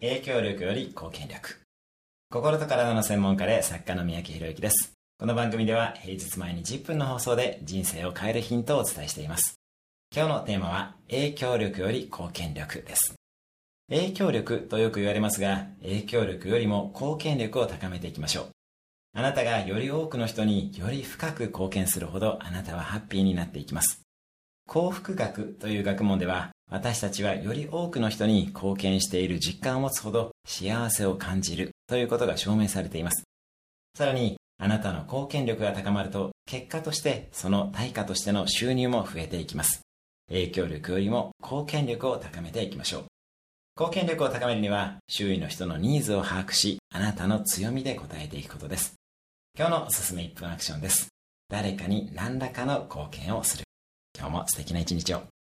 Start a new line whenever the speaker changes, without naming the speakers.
影響力より貢献力。心と体の専門家で作家の三宅博之です。この番組では平日前に10分の放送で人生を変えるヒントをお伝えしています。今日のテーマは影響力より貢献力です。影響力とよく言われますが、影響力よりも貢献力を高めていきましょう。あなたがより多くの人により深く貢献するほどあなたはハッピーになっていきます。幸福学という学問では私たちはより多くの人に貢献している実感を持つほど幸せを感じるということが証明されています。さらに、あなたの貢献力が高まると、結果としてその対価としての収入も増えていきます。影響力よりも貢献力を高めていきましょう。貢献力を高めるには、周囲の人のニーズを把握し、あなたの強みで応えていくことです。今日のおすすめ1分アクションです。誰かに何らかの貢献をする。今日も素敵な一日を。